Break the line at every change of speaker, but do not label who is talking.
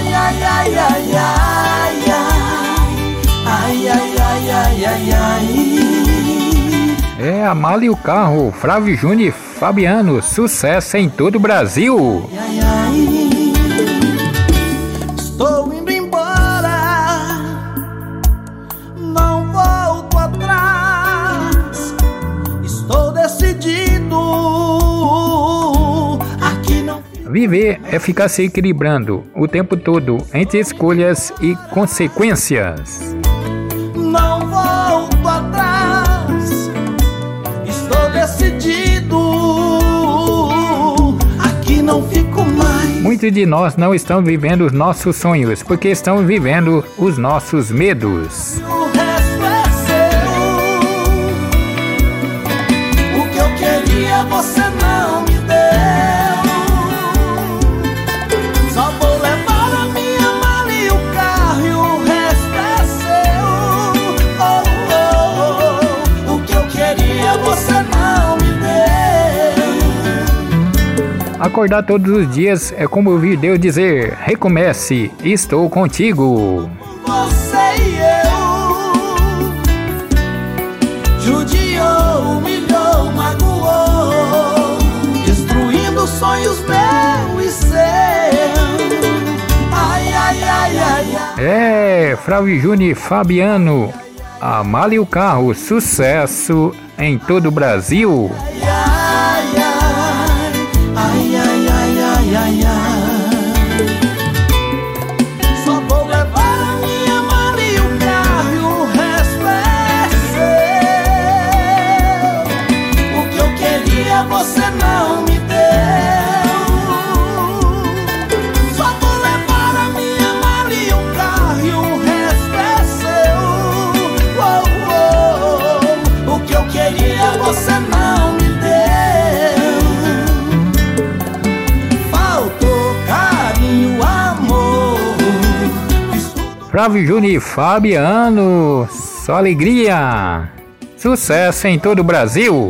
Ai, ai, ai, ai, ai, ai, ai, ai, ai, ai, ai.
É e o carro, Flávio Júnior e Fabiano, sucesso em todo o Brasil.
Ai, ai, Estou
Viver é ficar se equilibrando o tempo todo entre escolhas e consequências.
não volto atrás. Estou decidido. Aqui não fico mais.
Muitos de nós não estão vivendo os nossos sonhos porque estão vivendo os nossos medos.
O resto é você não
Acordar todos os dias é como ouvir Deus dizer: recomece, estou contigo.
Você e eu Judiou, humilhou, magoou Destruindo sonhos meu e seu Ai, ai, ai, ai, ai
É, Flávio Júnior e Fabiano, a mala e o carro, sucesso em todo o Brasil.
Ai, ai, ai, ai, ai, ai, ai, ai. Só vou levar a minha mala e o carro e o resto é seu. O que eu queria você não me deu.
Flávio Júnior e Fabiano, só alegria. Sucesso em todo o Brasil.